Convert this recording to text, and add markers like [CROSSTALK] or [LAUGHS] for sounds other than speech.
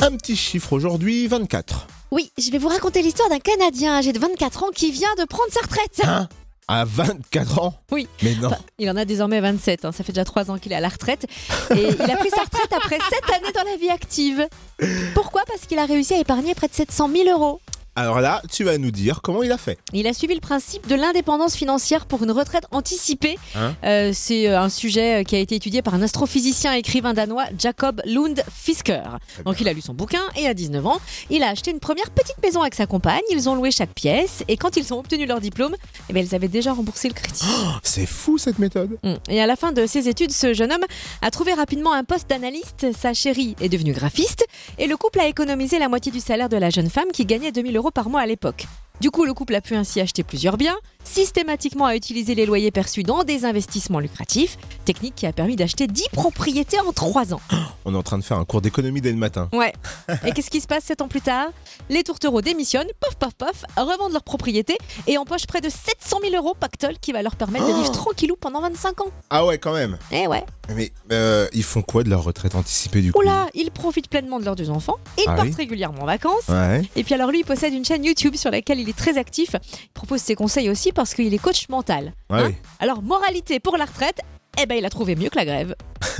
Un petit chiffre aujourd'hui, 24. Oui, je vais vous raconter l'histoire d'un Canadien âgé de 24 ans qui vient de prendre sa retraite. Hein? À 24 ans? Oui. Mais non. Enfin, il en a désormais 27, hein, ça fait déjà 3 ans qu'il est à la retraite. Et il a pris sa retraite après 7 années dans la vie active. Pourquoi? Parce qu'il a réussi à épargner près de 700 000 euros. Alors là, tu vas nous dire comment il a fait. Il a suivi le principe de l'indépendance financière pour une retraite anticipée. Hein Euh, C'est euh, un sujet euh, qui a été étudié par un astrophysicien et écrivain danois, Jacob Lund Fisker. Donc il a lu son bouquin et à 19 ans, il a acheté une première petite maison avec sa compagne. Ils ont loué chaque pièce et quand ils ont obtenu leur diplôme, eh bien, ils avaient déjà remboursé le crédit. C'est fou cette méthode. Mm. Et à la fin de ses études, ce jeune homme a trouvé rapidement un poste d'analyste. Sa chérie est devenue graphiste et le couple a économisé la moitié du salaire de la jeune femme qui gagnait 2000 euros par mois à l'époque. Du coup, le couple a pu ainsi acheter plusieurs biens, systématiquement a utilisé les loyers perçus dans des investissements lucratifs, technique qui a permis d'acheter 10 propriétés en 3 ans. [GASPS] On est en train de faire un cours d'économie dès le matin. Ouais. Et qu'est-ce qui se passe 7 ans plus tard? Les tourtereaux démissionnent, pof pof pof, revendent leurs propriétés et empochent près de 700 000 euros pactole qui va leur permettre de vivre tranquillou pendant 25 ans. Ah ouais, quand même. Eh ouais. Mais euh, ils font quoi de leur retraite anticipée du coup? Oula, ils profitent pleinement de leurs deux enfants, ils Ah partent oui régulièrement en vacances. Ouais. Et puis alors lui, il possède une chaîne YouTube sur laquelle il est très actif. Il propose ses conseils aussi parce qu'il est coach mental. Ouais, Hein oui. Alors moralité pour la retraite, eh ben il a trouvé mieux que la grève. [LAUGHS]